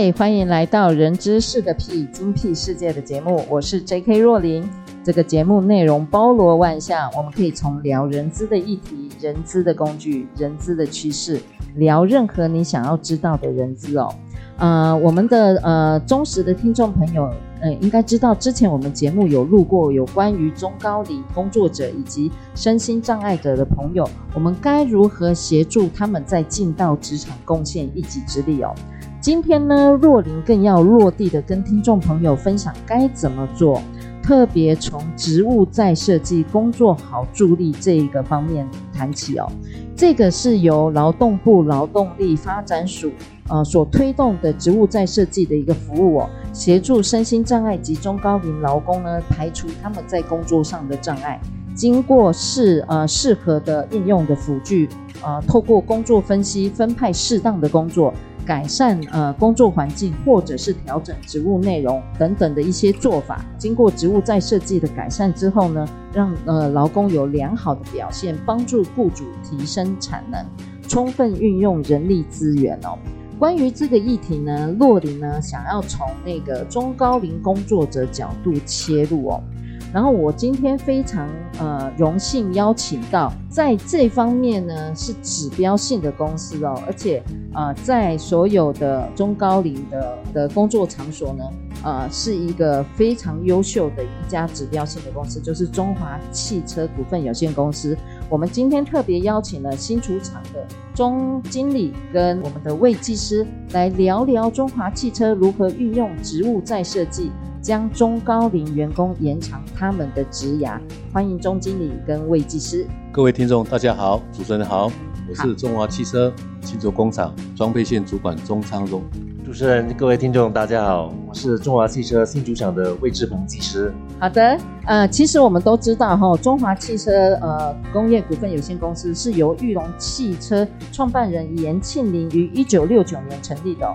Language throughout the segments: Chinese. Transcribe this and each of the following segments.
嗨，欢迎来到《人资是个屁，精辟世界》的节目，我是 J.K. 若琳。这个节目内容包罗万象，我们可以从聊人资的议题、人资的工具、人资的趋势，聊任何你想要知道的人资哦。呃，我们的呃忠实的听众朋友，呃，应该知道之前我们节目有录过有关于中高龄工作者以及身心障碍者的朋友，我们该如何协助他们在进到职场贡献一己之力哦。今天呢，若琳更要落地的跟听众朋友分享该怎么做，特别从植物再设计、工作好助力这一个方面谈起哦。这个是由劳动部劳动力发展署呃所推动的植物再设计的一个服务哦，协助身心障碍及中高龄劳工呢排除他们在工作上的障碍，经过适呃适合的应用的辅具，呃透过工作分析分派适当的工作。改善呃工作环境，或者是调整职务内容等等的一些做法，经过职务再设计的改善之后呢，让呃劳工有良好的表现，帮助雇主提升产能，充分运用人力资源哦。关于这个议题呢，洛林呢想要从那个中高龄工作者角度切入哦。然后我今天非常呃荣幸邀请到在这方面呢是指标性的公司哦，而且呃在所有的中高龄的的工作场所呢，呃是一个非常优秀的一家指标性的公司，就是中华汽车股份有限公司。我们今天特别邀请了新出厂的钟经理跟我们的魏技师来聊聊中华汽车如何运用职务再设计。将中高龄员工延长他们的职涯，欢迎钟经理跟魏技师。各位听众，大家好，主持人好，我是中华汽车新竹工厂装配线主管钟昌荣。主持人，各位听众，大家好，我是中华汽车新主厂的魏志鹏技师。好的，呃，其实我们都知道哈，中华汽车呃工业股份有限公司是由裕隆汽车创办人严庆林于一九六九年成立的。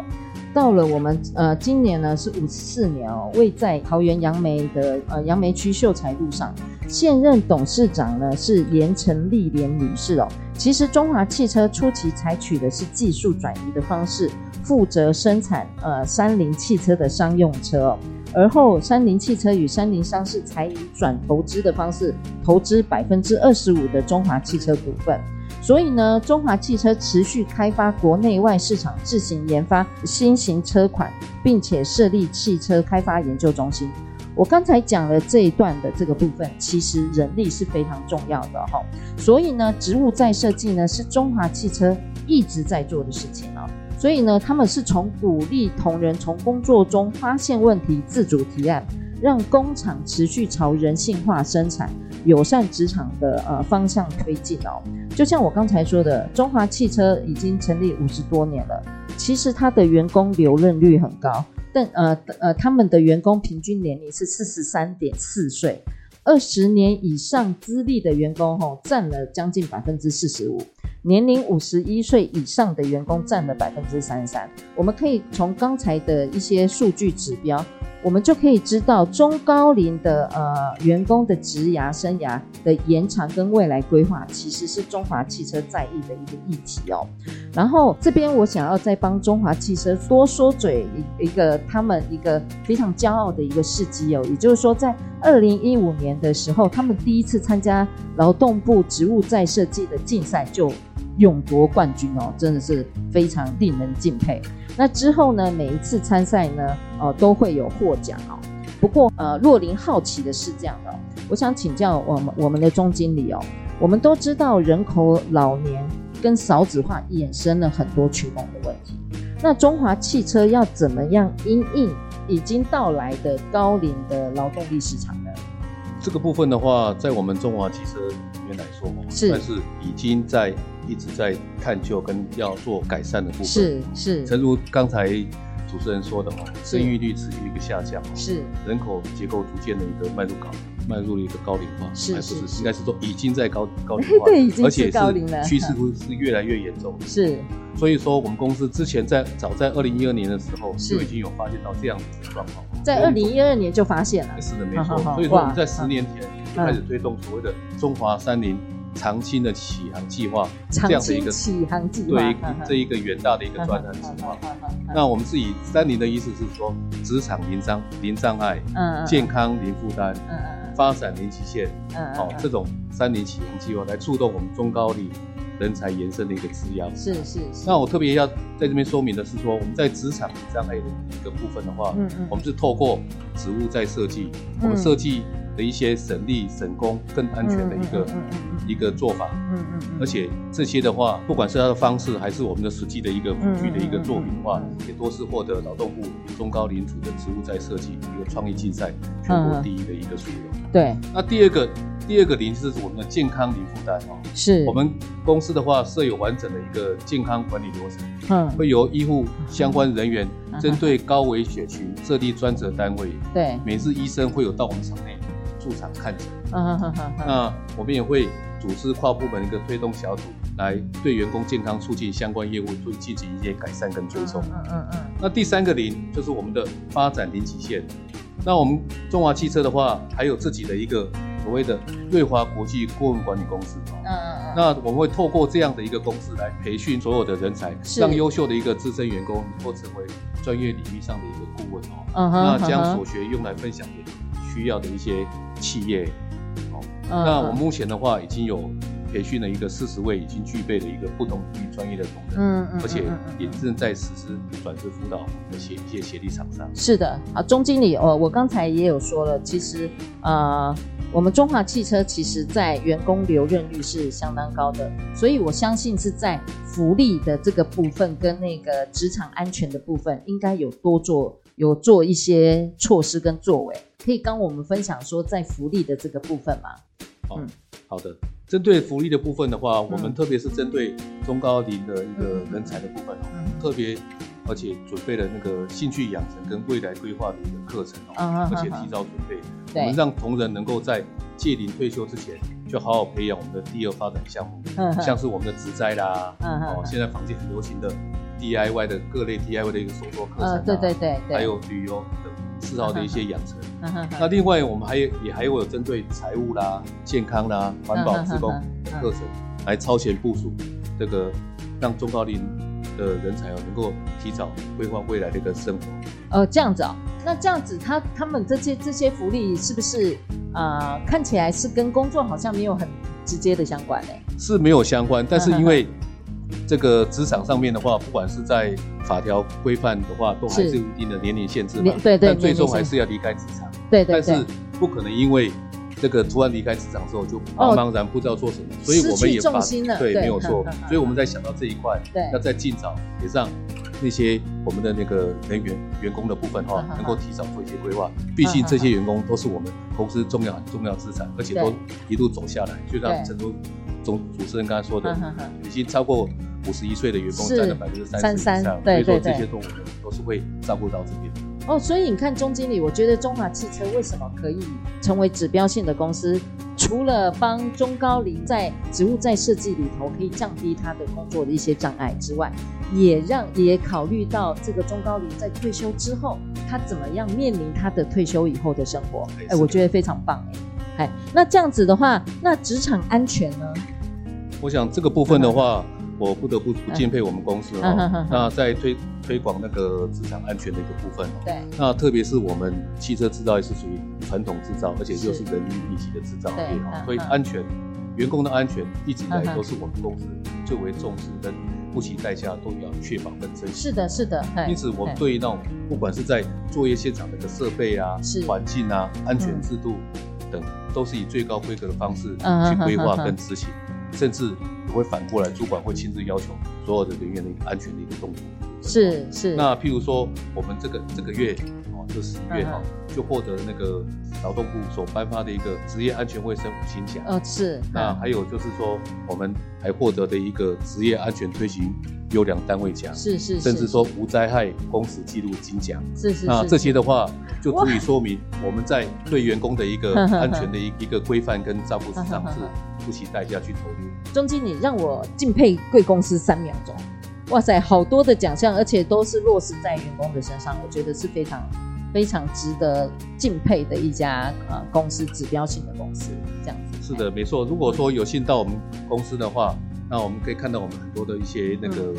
到了我们呃今年呢是五十四年哦，位在桃园杨梅的呃杨梅区秀才路上，现任董事长呢是颜成丽莲女士哦。其实中华汽车初期采取的是技术转移的方式，负责生产呃三菱汽车的商用车哦，而后三菱汽车与三菱商事才以转投资的方式投资百分之二十五的中华汽车股份。所以呢，中华汽车持续开发国内外市场，自行研发新型车款，并且设立汽车开发研究中心。我刚才讲了这一段的这个部分，其实人力是非常重要的哈。所以呢，植物再设计呢，是中华汽车一直在做的事情啊。所以呢，他们是从鼓励同仁从工作中发现问题，自主提案。让工厂持续朝人性化生产、友善职场的呃方向推进哦。就像我刚才说的，中华汽车已经成立五十多年了，其实它的员工留任率很高，但呃呃他们的员工平均年龄是四十三点四岁，二十年以上资历的员工吼占了将近百分之四十五，年龄五十一岁以上的员工占了百分之三十三。我们可以从刚才的一些数据指标。我们就可以知道中高龄的呃员工的职涯生涯的延长跟未来规划，其实是中华汽车在意的一个议题哦。然后这边我想要再帮中华汽车多说嘴一一个他们一个非常骄傲的一个事迹哦，也就是说在二零一五年的时候，他们第一次参加劳动部职务再设计的竞赛就勇夺冠军哦，真的是非常令人敬佩。那之后呢，每一次参赛呢，呃，都会有获奖哦。不过，呃，若琳好奇的是这样的，我想请教我们我们的钟经理哦。我们都知道人口老年跟少子化衍生了很多缺工的问题。那中华汽车要怎么样因应已经到来的高龄的劳动力市场呢？这个部分的话，在我们中华汽车里面来说，是，但是已经在一直在探究跟要做改善的部分。是是，诚如刚才主持人说的嘛，生育率持续一个下降，是。人口结构逐渐的一个迈入高。迈入了一个高龄化，是是，应该是说已经在高 高龄化，对，已经而且是高龄了，趋势是越来越严重。是，所以说我们公司之前在早在二零一二年的时候就已经有发现到这样子的状况，在二零一二年就发现了，是的，没错。所以说我们在十年前就开始推动所谓的中华三林长青的启航计划，这样的一个启航计划，对这一个远大的一个专案计划。那我们是以三零的意思是说，职场零障零障碍，嗯，健康零负担，嗯。发展零极限，嗯，好，这种三零启航计划来触动我们中高龄人才延伸的一个资源。是是是。那我特别要在这边说明的是说，我们在职场零障碍的一个部分的话，嗯嗯，我们是透过职务在设计，我们设计的一些省力省工更安全的一个一个做法，嗯嗯，而且这些的话，不管是它的方式还是我们的实际的一个辅具的一个作品的话，也都是获得劳动部中高龄组的植物栽设计一个创意竞赛全国第一的一个殊荣。对，那第二个第二个零就是我们的健康零负担哦，是。我们公司的话设有完整的一个健康管理流程，嗯，会由医护相关人员针对高危血群设立专责单位，对，每日医生会有到我们场内驻场看诊，嗯哼哼，那我们也会组织跨部门一个推动小组，来对员工健康促进相关业务做进行一些改善跟追踪，嗯嗯嗯，那第三个零就是我们的发展零极限。那我们中华汽车的话，还有自己的一个所谓的瑞华国际顾问管理公司。嗯嗯嗯。那我们会透过这样的一个公司来培训所有的人才，让优秀的一个资深员工能够成为专业领域上的一个顾问哦。嗯哼。那将所学用来分享给需要的一些企业。哦。那我目前的话已经有。培训了一个四十位已经具备的一个不同领域专业的同仁，嗯嗯，而且也正在实施转职辅导的协一些协力厂商。是的，啊，钟经理，哦，我刚才也有说了，其实，呃，我们中华汽车其实在员工留任率是相当高的，所以我相信是在福利的这个部分跟那个职场安全的部分，应该有多做，有做一些措施跟作为，可以跟我们分享说在福利的这个部分吗？嗯，好的。针对福利的部分的话，我们特别是针对中高龄的一个人才的部分，特别而且准备了那个兴趣养成跟未来规划的一个课程哦，而且提早准备，我们让同仁能够在届龄退休之前就好好培养我们的第二发展项目，像是我们的植栽啦，哦，现在坊间很流行的 DIY 的各类 DIY 的一个手作课程，对对对，还有旅游等。嗜好的一些养成，那另外我们还有也还有针对财务啦、健康啦、环保、职工的课程，来超前部署这个，让中高龄的人才哦能够提早规划未来的一个生活。呃，这样子哦，那这样子他他们这些这些福利是不是啊、呃？看起来是跟工作好像没有很直接的相关呢？是没有相关，但是因为。这个职场上面的话，不管是在法条规范的话，都还是有一定的年龄限制嘛。对对。但最终还是要离开职场。对对。但是不可能因为这个突然离开职场之后就茫茫然不知道做什么，所以我们也发对没有错。所以我们在想到这一块，要再尽早也让那些我们的那个人员员工的部分哈，能够提早做一些规划。毕竟这些员工都是我们公司重要很重要资产，而且都一路走下来，就像成都。总主持人刚才说的，已经超过五十一岁的员工占了百分之三十以上，所以说这些动物呢都是会照顾到这边。哦，所以你看钟经理，我觉得中华汽车为什么可以成为指标性的公司？除了帮中高龄在职务在设计里头可以降低他的工作的一些障碍之外，也让也考虑到这个中高龄在退休之后，他怎么样面临他的退休以后的生活？哎，我觉得非常棒哎。哎，那这样子的话，那职场安全呢？我想这个部分的话，我不得不不敬佩我们公司哦。那在推推广那个职场安全的一个部分哦。对。那特别是我们汽车制造业是属于传统制造，而且又是人力密集的制造业哦。所以安全，员工的安全一直以来都是我们公司最为重视跟不惜代价都要确保跟珍惜。是的，是的。因此，我们对于那种不管是在作业现场的一个设备啊、环境啊、安全制度等，都是以最高规格的方式去规划跟执行。甚至也会反过来，主管会亲自要求所有的人员的一个安全的一个动作。是是。那譬如说，我们这个这个月哦，哈，这十月哈就获得那个劳动部所颁发的一个职业安全卫生五星奖。哦，是。那还有就是说，我们还获得的一个职业安全推行优良单位奖，是是，甚至说无灾害工时记录金奖，是是。那这些的话，就足以说明我们在对员工的一个 安全的一一个规范跟照顾之上 是不惜代价去投入。钟经理让我敬佩贵公司三秒钟。哇塞，好多的奖项，而且都是落实在员工的身上，我觉得是非常非常值得敬佩的一家呃公司，指标性的公司这样子。是的，没错。如果说有幸到我们公司的话，那我们可以看到我们很多的一些那个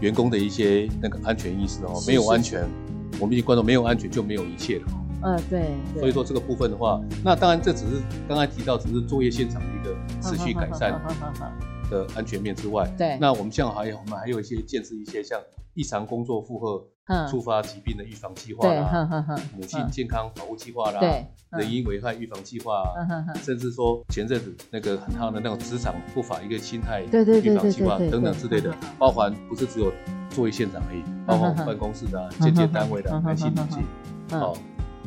员工的一些那个安全意识哦，没有安全，我们一观众没有安全就没有一切了。对。所以说这个部分的话，那当然这只是刚才提到只是作业现场的一个持续改善。的安全面之外，对，那我们像还有我们还有一些建设一些像异常工作负荷触发疾病的预防计划啦，母亲健康保护计划啦，对，人因危害预防计划，甚至说前阵子那个很夯的那种职场不法一个心态预防计划等等之类的，包含不是只有作业现场而已，包括办公室的、间接单位的男性、女性，哦。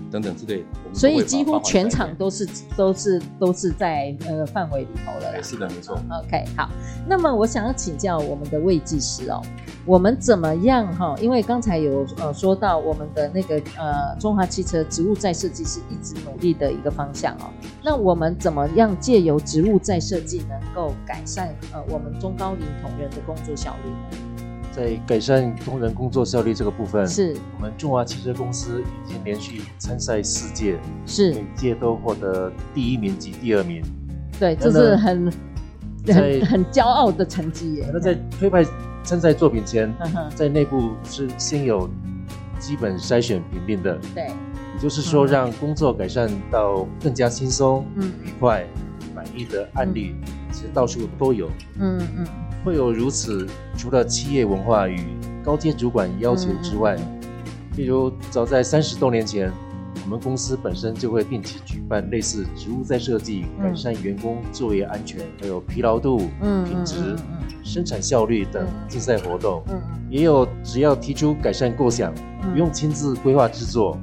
等等之类的，所以几乎全场都是都是都是在呃范围里头了。是的，没错。OK，好。那么我想要请教我们的魏技师哦，我们怎么样哈？因为刚才有呃说到我们的那个呃中华汽车植物再设计是一直努力的一个方向哦。那我们怎么样借由植物再设计能够改善呃我们中高龄同仁的工作效率呢？在改善工人工作效率这个部分，是我们中华汽车公司已经连续参赛四届，是每届都获得第一名及第二名。对，这是很很 很骄傲的成绩耶。那在推派参赛作品前，在内部是先有基本筛选评定的，对，也就是说让工作改善到更加轻松、嗯、愉快、满意的案例，其实到处都有。嗯嗯。会有如此，除了企业文化与高阶主管要求之外，例如早在三十多年前，我们公司本身就会定期举办类似职务再设计、改善员工作业安全、还有疲劳度、品质、生产效率等竞赛活动。也有只要提出改善构想，不用亲自规划制作，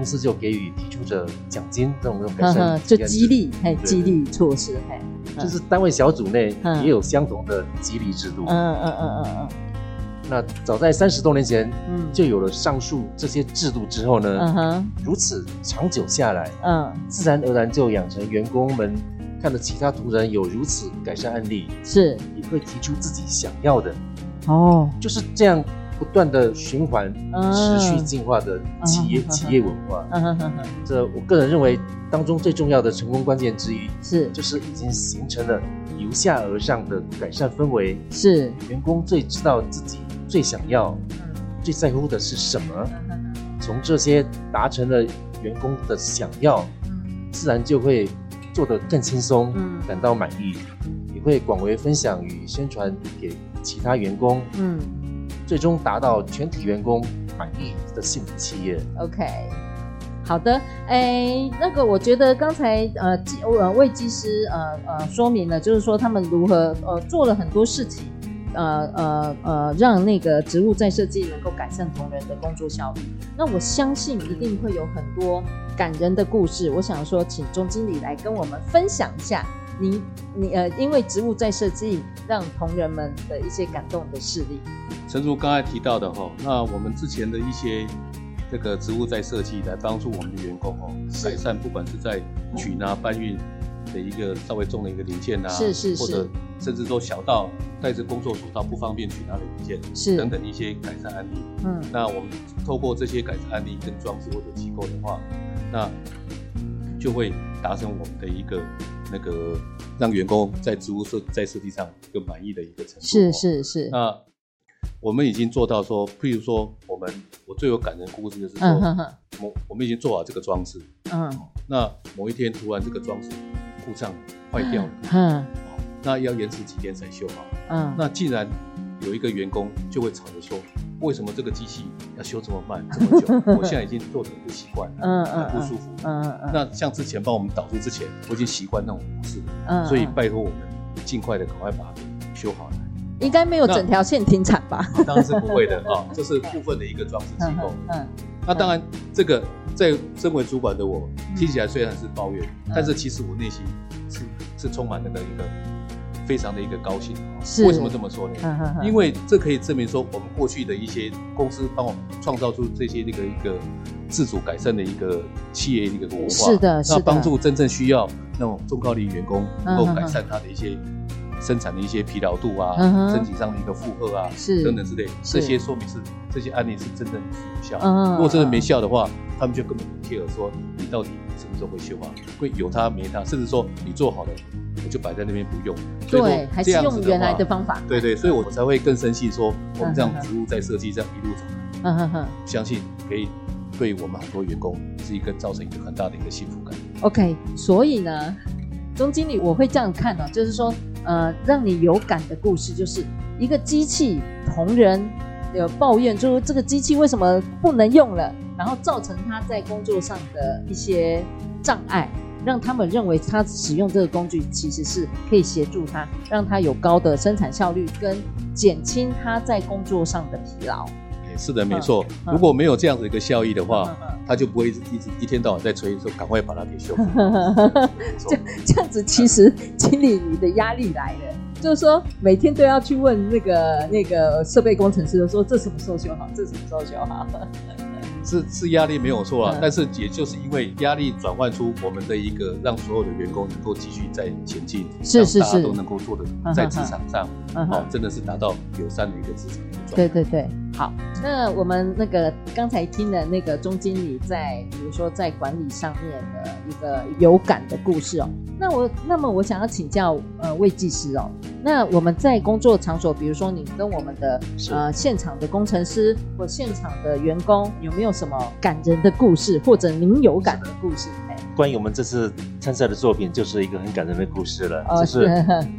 公司就给予提出者奖金这种改善，就激励还激励措施哎。就是单位小组内也有相同的激励制度。嗯嗯嗯嗯嗯。那早在三十多年前，嗯，就有了上述这些制度之后呢，嗯哼，如此长久下来，嗯，自然而然就养成员工们看到其他同仁有如此改善案例，是也会提出自己想要的。哦，就是这样。不断的循环，持续进化的企业企业文化，这我个人认为当中最重要的成功关键之一是，就是已经形成了由下而上的改善氛围。是，员工最知道自己最想要、最在乎的是什么，从这些达成了员工的想要，自然就会做得更轻松，感到满意，也会广为分享与宣传给其他员工。嗯。最终达到全体员工满意的幸福企业。OK，好的，哎，那个我觉得刚才呃技呃魏技师呃呃说明了，就是说他们如何呃做了很多事情，呃呃呃让那个植物再设计能够改善同仁的工作效率。那我相信一定会有很多感人的故事。我想说，请钟经理来跟我们分享一下。你你呃，因为植物在设计，让同仁们的一些感动的事例。陈如刚才提到的哈，那我们之前的一些这个植物在设计，来帮助我们的员工哦，改善不管是在取拿搬运的一个稍微重的一个零件啊，是是是，或者甚至说小到带着工作手套不方便取拿的零件，是等等一些改善案例。嗯，那我们透过这些改善案例跟装置或者机构的话，那就会达成我们的一个。那个让员工在职务设在设计上有满意的一个程度。是是是。那我们已经做到说，譬如说，我们我最有感人的故事就是说，我我们已经做好这个装置，嗯，那某一天突然这个装置故障坏掉了，嗯，那要延迟几天才修好，嗯，那既然有一个员工就会吵着说。为什么这个机器要修这么慢这么久？我现在已经做得很不习惯，嗯嗯，很不舒服，嗯嗯。那像之前帮我们导出之前，我已经习惯那种模式了，嗯。所以拜托我们尽快的赶快把它给修好来。应该没有整条线停产吧？当然是不会的啊，这是部分的一个装置机构。嗯。那当然，这个在身为主管的我，听起来虽然是抱怨，但是其实我内心是是充满那个一个非常的一个高兴。是为什么这么说呢？因为这可以证明说，我们过去的一些公司帮我们创造出这些那个一个自主改善的一个企业的一个文化，是的，那帮助真正需要那种中高龄员工能够改善他的一些。生产的一些疲劳度啊，身体上的一个负荷啊，是等等之类，这些说明是这些案例是真正有效。如果真的没效的话，他们就根本不 care 说你到底什么时候会修啊？会有他没他，甚至说你做好了，我就摆在那边不用。对，还是用原来的方法。对对，所以我才会更生气说，我们这样职务在设计这样一路走来，嗯哼哼，相信可以对我们很多员工是一个造成一个很大的一个幸福感。OK，所以呢，钟经理我会这样看呢，就是说。呃，让你有感的故事，就是一个机器同仁有抱怨，就是这个机器为什么不能用了，然后造成他在工作上的一些障碍，让他们认为他使用这个工具其实是可以协助他，让他有高的生产效率，跟减轻他在工作上的疲劳。是的，没错。如果没有这样的一个效益的话，他就不会一直一直一天到晚在催说赶快把它给修复。这这样子，其实经理你的压力来了，就是说每天都要去问那个那个设备工程师说这什么时候修好，这什么时候修好。是是压力没有错啊，但是也就是因为压力转换出我们的一个让所有的员工能够继续在前进，是是是，大家都能够做的在职场上，哦，真的是达到友善的一个职场。对对对，好，那我们那个刚才听的那个钟经理在，比如说在管理上面的一个有感的故事哦，那我那么我想要请教呃魏技师哦，那我们在工作场所，比如说你跟我们的呃现场的工程师或现场的员工，有没有什么感人的故事，或者您有感的故事？关于我们这次参赛的作品，就是一个很感人的故事了，哦、就是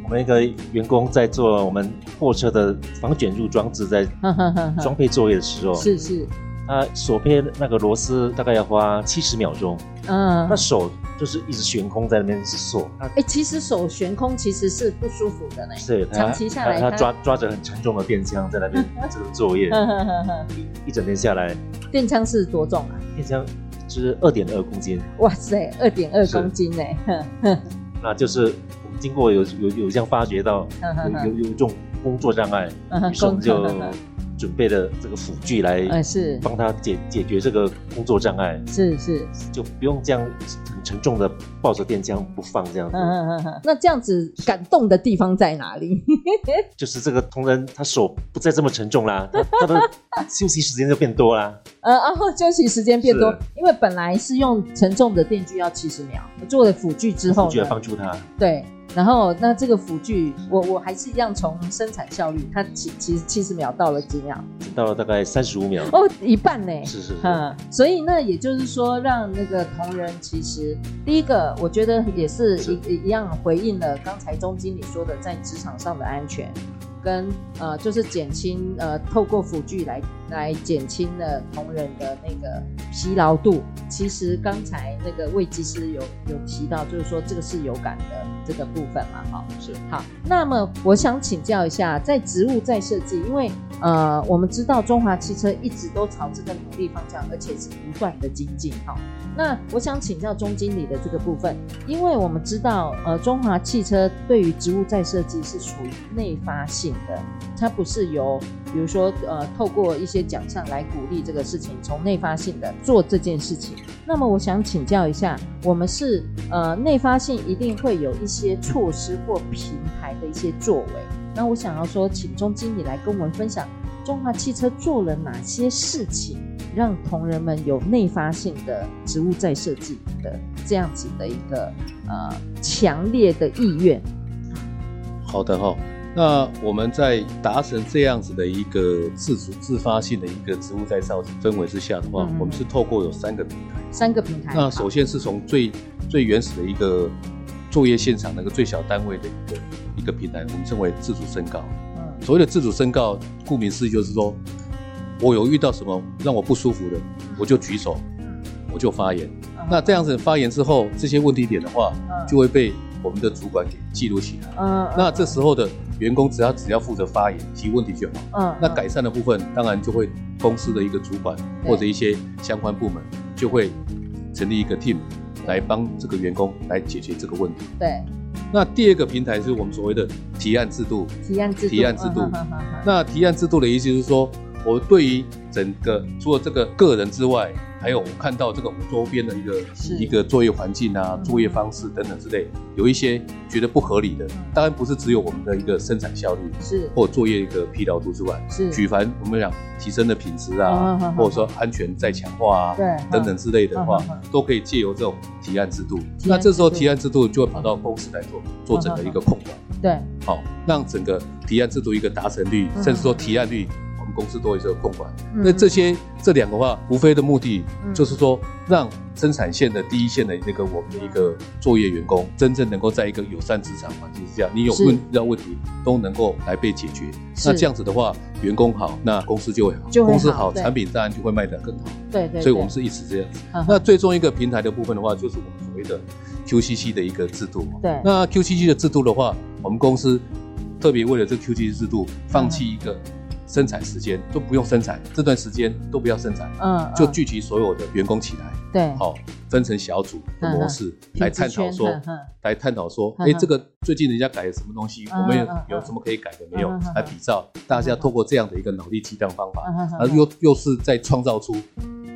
我们一个员工在做我们货车的防卷入装置，在 装配作业的时候，是是，他锁配那个螺丝大概要花七十秒钟，嗯，那手就是一直悬空在那边锁，哎、欸，其实手悬空其实是不舒服的呢，是，长期下来他，他抓抓着很沉重的电枪在那边这个作业，一 一整天下来，电枪是多重啊？电枪。是二点二公斤，哇塞，二点二公斤呢！那就是我们经过有有有这样发觉到有有有这种工作障碍，于是我们就准备了这个辅具来，是帮他解解决这个工作障碍，是是，就不用这样很。沉重的抱着电枪不放，这样子。嗯嗯嗯那这样子感动的地方在哪里？就是这个同仁他手不再这么沉重啦，他他的休息时间就变多啦。呃，然后休息时间变多，因为本来是用沉重的电锯要七十秒，做了辅具之后，辅具来帮助他。对。然后，那这个辅具，我我还是一样从生产效率，它其其实七十秒到了几秒？到了大概三十五秒。哦，一半呢？是是是。嗯，所以那，也就是说，让那个同仁，其实第一个，我觉得也是一是一样回应了刚才钟经理说的，在职场上的安全。跟呃，就是减轻呃，透过辅具来来减轻了同仁的那个疲劳度。其实刚才那个魏技师有有提到，就是说这个是有感的这个部分嘛，哈，是好。那么我想请教一下，在植物再设计，因为呃，我们知道中华汽车一直都朝这个努力方向，而且是不断的精进，哈。那我想请教钟经理的这个部分，因为我们知道呃，中华汽车对于植物再设计是属于内发性。的，它不是由，比如说，呃，透过一些奖项来鼓励这个事情，从内发性的做这件事情。那么，我想请教一下，我们是呃内发性一定会有一些措施或平台的一些作为。那我想要说，请钟经理来跟我们分享，中华汽车做了哪些事情，让同仁们有内发性的职务再设计的这样子的一个呃强烈的意愿。好的哈、那我们在达成这样子的一个自主自发性的一个植物再造氛围之下的话，嗯、我们是透过有三个平台。三个平台。那首先是从最最原始的一个作业现场那个最小单位的一个一个平台，我们称为自主申告。嗯。所谓的自主申告，顾名思义就是说，我有遇到什么让我不舒服的，我就举手，我就发言。嗯、那这样子发言之后，这些问题点的话，就会被我们的主管给记录起来。嗯。那这时候的。员工只要只要负责发言提问题就好。嗯，那改善的部分当然就会公司的一个主管或者一些相关部门就会成立一个 team 来帮这个员工来解决这个问题。对。那第二个平台是我们所谓的提案制度。提案制度。提案制度。那提案制度的意思就是说，我对于整个除了这个个人之外，还有我看到这个周边的一个一个作业环境啊、作业方式等等之类，有一些觉得不合理的，当然不是只有我们的一个生产效率是。或作业一个疲劳度之外，是。举凡我们讲提升的品质啊，或者说安全再强化啊，对等等之类的话，都可以借由这种提案制度。那这时候提案制度就会跑到公司来做做整个一个控管，对，好让整个提案制度一个达成率，甚至说提案率。公司都有这个控管，嗯、那这些这两个话，无非的目的就是说，让生产线的第一线的那个我们的一个作业员工，真正能够在一个友善职场环境之下，你有问遇到问题都能够来被解决。那这样子的话，员工好，那公司就会好，公司好，产品当然就会卖得更好。对，对对。所以我们是一直这样子。呵呵那最终一个平台的部分的话，就是我们所谓的 QCC 的一个制度。对。那 QCC 的制度的话，我们公司特别为了这 QCC 制度，放弃一个。生产时间都不用生产，这段时间都不要生产，嗯，就聚集所有的员工起来，对，好，分成小组的模式来探讨说，来探讨说，哎，这个最近人家改了什么东西，我们有有什么可以改的没有？来比照，大家透过这样的一个脑力激荡方法，而又又是在创造出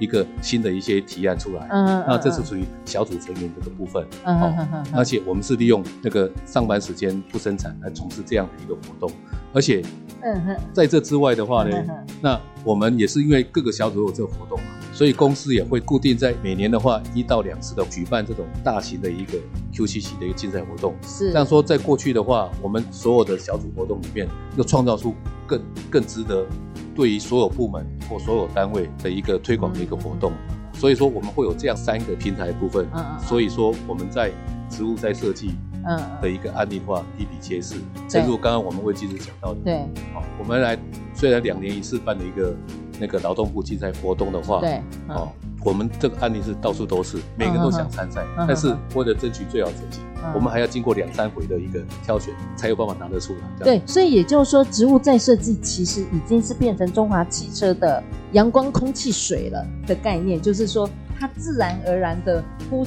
一个新的一些提案出来，嗯，那这是属于小组成员这个部分，嗯，而且我们是利用那个上班时间不生产来从事这样的一个活动，而且。嗯哼，在这之外的话呢，那我们也是因为各个小组有这个活动嘛，所以公司也会固定在每年的话一到两次的举办这种大型的一个 QCC 的一个竞赛活动。是，这样说在过去的话，我们所有的小组活动里面，又创造出更更值得对于所有部门或所有单位的一个推广的一个活动。所以说我们会有这样三个平台的部分。嗯嗯。所以说我们在植物在设计。嗯，的一个案例的话，比比皆是。正如刚刚我们魏技师讲到的，对，好，我们来虽然两年一次办的一个那个劳动部竞赛活动的话，对，哦，我们这个案例是到处都是，每个人都想参赛，但是为了争取最好成绩，我们还要经过两三回的一个挑选，才有办法拿得出来。对，所以也就是说，植物再设计其实已经是变成中华汽车的阳光、空气、水了的概念，就是说。它自然而然的呼，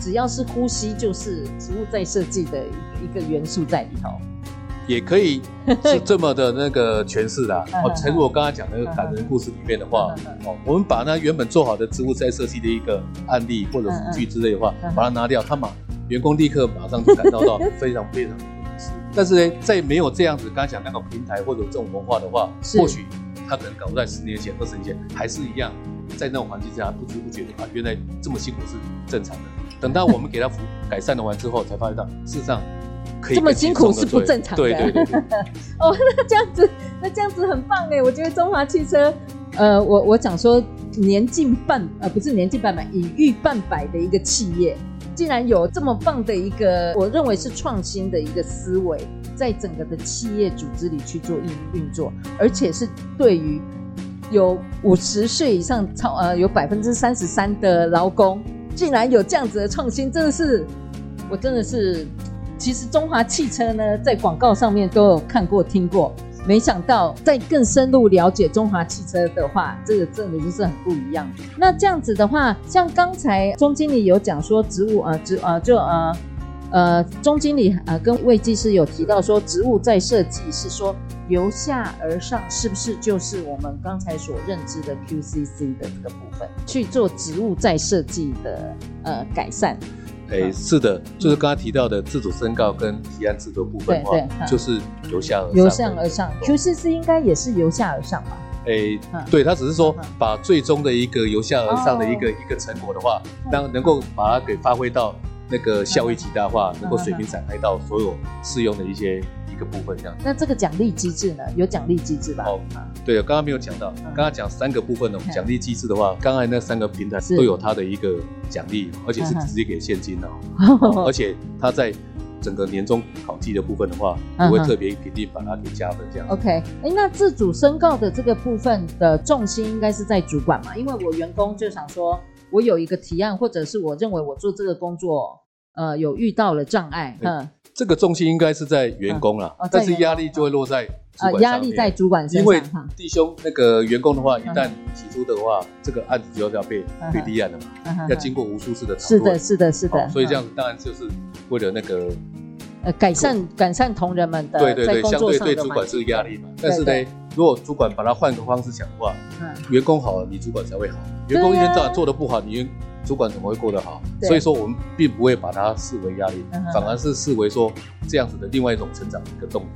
只要是呼吸，就是植物再设计的一一个元素在里头，也可以是 这么的那个诠释的。哦，诚如我刚才讲那个感人故事里面的话，哦，我们把那原本做好的植物再设计的一个案例或者辅具之类的话，把它拿掉，他马员工立刻马上就感到到非常非常的不适。但是呢，在没有这样子刚才讲那个平台或者这种文化的话，或许他可能搞在十年前、二十年前还是一样。在那种环境下，不知不觉的啊，原来这么辛苦是正常的。等到我们给他服改善了完之后，才发现到事实上可以这么辛苦是不正常的。对对对，对。哦，那这样子，那这样子很棒哎！我觉得中华汽车，呃，我我讲说年近半，呃，不是年近半百，已逾半百的一个企业，竟然有这么棒的一个，我认为是创新的一个思维，在整个的企业组织里去做运运作，而且是对于。有五十岁以上超呃，有百分之三十三的劳工，竟然有这样子的创新，真的是，我真的是，其实中华汽车呢，在广告上面都有看过听过，没想到在更深入了解中华汽车的话，这个真的就是很不一样。那这样子的话，像刚才钟经理有讲说植物啊，植啊就呃。呃，钟经理呃跟魏技师有提到说，职务再设计是说由下而上，是不是就是我们刚才所认知的 QCC 的这个部分去做植物再设计的呃改善？哎，是的，就是刚刚提到的自主申告跟提案制度部分的话，就是由下而上。由上而上，QCC 应该也是由下而上吧？哎，对，他只是说把最终的一个由下而上的一个一个成果的话，当能够把它给发挥到。那个效益极大化，能够水平展开到所有适用的一些一个部分，这样。那这个奖励机制呢？有奖励机制吧？哦，对了，刚刚没有讲到，刚刚讲三个部分的奖励机制的话，刚才那三个平台都有它的一个奖励，而且是直接给现金的，而且它在整个年终考绩的部分的话，不会特别评定把它给加分这样。OK，哎，那自主申告的这个部分的重心应该是在主管嘛？因为我员工就想说。我有一个提案，或者是我认为我做这个工作，呃，有遇到了障碍，嗯，这个重心应该是在员工啦，但是压力就会落在啊，压力在主管身上。因为弟兄那个员工的话，一旦提出的话，这个案子就要被被立案了嘛，要经过无数次的讨论。是的，是的，是的。所以这样子当然就是为了那个呃改善改善同仁们的对对对，相对对主管是压力嘛。但是呢，如果主管把它换个方式想的话，员工好了，你主管才会好。员工一天到晚做的不好，你。主管怎么会过得好？所以说我们并不会把它视为压力，反而是视为说这样子的另外一种成长的一个动力。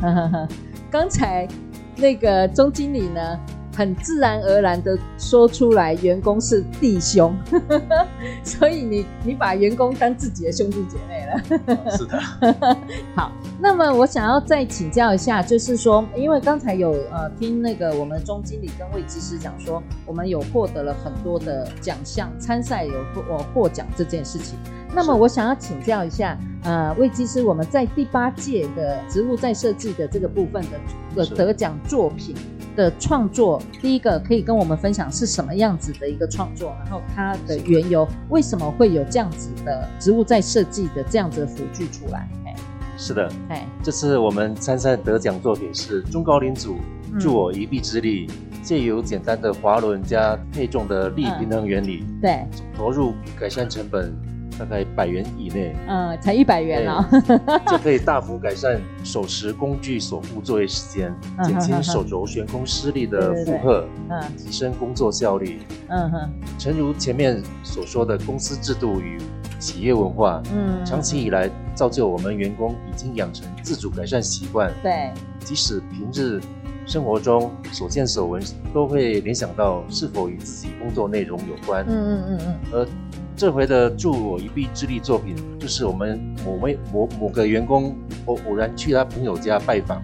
刚才那个钟经理呢，很自然而然的说出来，员工是弟兄，所以你你把员工当自己的兄弟姐妹了。是的，好。那么我想要再请教一下，就是说，因为刚才有呃听那个我们钟经理跟魏技师讲说，我们有获得了很多的奖项，参赛有获获奖这件事情。那么我想要请教一下，呃，魏技师，我们在第八届的植物再设计的这个部分的的得奖作品的创作，第一个可以跟我们分享是什么样子的一个创作，然后它的缘由，为什么会有这样子的植物在设计的这样子的辅具出来？是的，哎，这次我们参赛得奖作品是中高龄组助我一臂之力，借由简单的滑轮加配重的力平衡原理，对，投入改善成本大概百元以内，嗯，才一百元哦，就可以大幅改善手持工具所付作业时间，减轻手肘悬空施力的负荷，嗯，提升工作效率，嗯哼，诚如前面所说的公司制度与。企业文化，嗯，长期以来造就我们员工已经养成自主改善习惯。对，即使平日生活中所见所闻，都会联想到是否与自己工作内容有关。嗯嗯嗯嗯。而这回的助我一臂之力作品，就是我们某位某某个员工偶偶然去他朋友家拜访，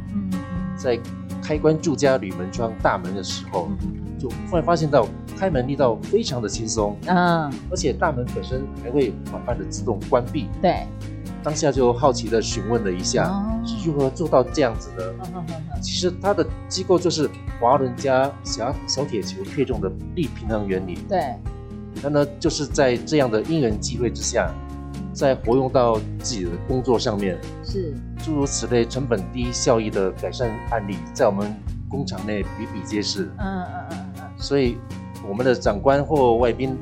在开关住家铝门窗大门的时候，就突然发现到。开门力道非常的轻松，嗯，而且大门本身还会缓慢的自动关闭。对，当下就好奇的询问了一下，是如何做到这样子的？其实它的机构就是滑轮加小小铁球配重的力平衡原理。对，那呢就是在这样的因缘际会之下，再活用到自己的工作上面，是诸如此类成本低效益的改善案例，在我们工厂内比比皆是。嗯嗯嗯嗯，所以。我们的长官或外宾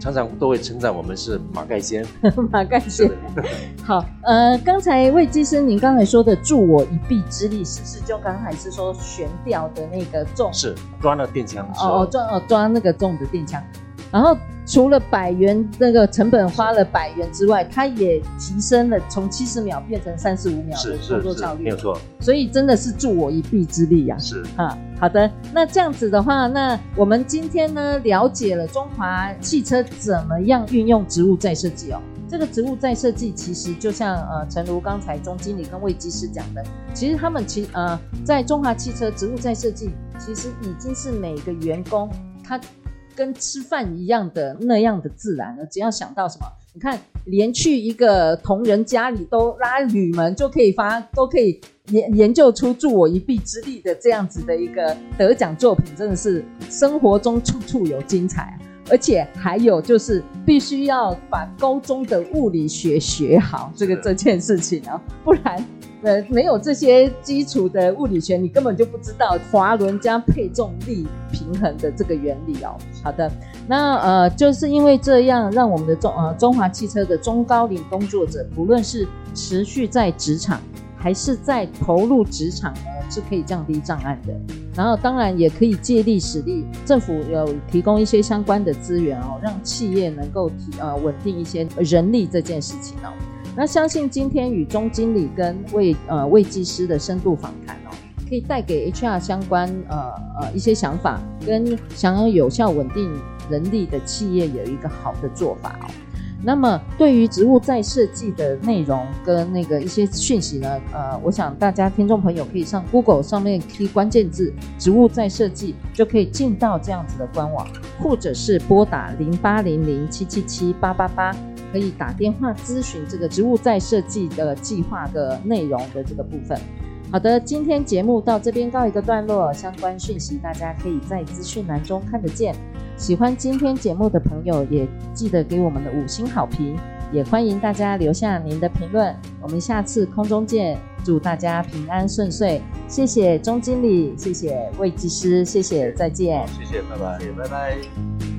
常常都会称赞我们是马盖先。马盖先，好，呃，刚才魏技师，您刚才说的助我一臂之力，是不是就刚才是说悬吊的那个重？是抓那电枪。哦，抓哦抓那个重的电枪。然后除了百元那个成本花了百元之外，它也提升了从七十秒变成三十五秒的工作效率，没有错。所以真的是助我一臂之力呀、啊！是啊，好的。那这样子的话，那我们今天呢了解了中华汽车怎么样运用植物再设计哦。这个植物再设计其实就像呃，诚如刚才钟经理跟魏技师讲的，其实他们其呃在中华汽车植物再设计，其实已经是每个员工他。跟吃饭一样的那样的自然了，只要想到什么，你看，连去一个同仁家里都拉铝门就可以发，都可以研研究出助我一臂之力的这样子的一个得奖作品，真的是生活中处处有精彩啊！而且还有就是必须要把高中的物理学学好，这个这件事情啊，不然。呃，没有这些基础的物理学，你根本就不知道滑轮加配重力平衡的这个原理哦。好的，那呃，就是因为这样，让我们的中呃中华汽车的中高龄工作者，不论是持续在职场，还是在投入职场呢，是可以降低障碍的。然后当然也可以借力使力，政府有提供一些相关的资源哦，让企业能够提呃稳定一些人力这件事情哦。那相信今天与钟经理跟魏呃魏技师的深度访谈哦，可以带给 HR 相关呃呃一些想法，跟想要有效稳定人力的企业有一个好的做法哦。那么对于职务再设计的内容跟那个一些讯息呢，呃，我想大家听众朋友可以上 Google 上面 key 关键字“职务再设计”，就可以进到这样子的官网，或者是拨打零八零零七七七八八八。可以打电话咨询这个植物再设计的计划的内容的这个部分。好的，今天节目到这边告一个段落，相关讯息大家可以在资讯栏中看得见。喜欢今天节目的朋友，也记得给我们的五星好评，也欢迎大家留下您的评论。我们下次空中见，祝大家平安顺遂。谢谢钟经理，谢谢魏技师，谢谢，再见。谢谢，拜拜，谢谢，拜拜。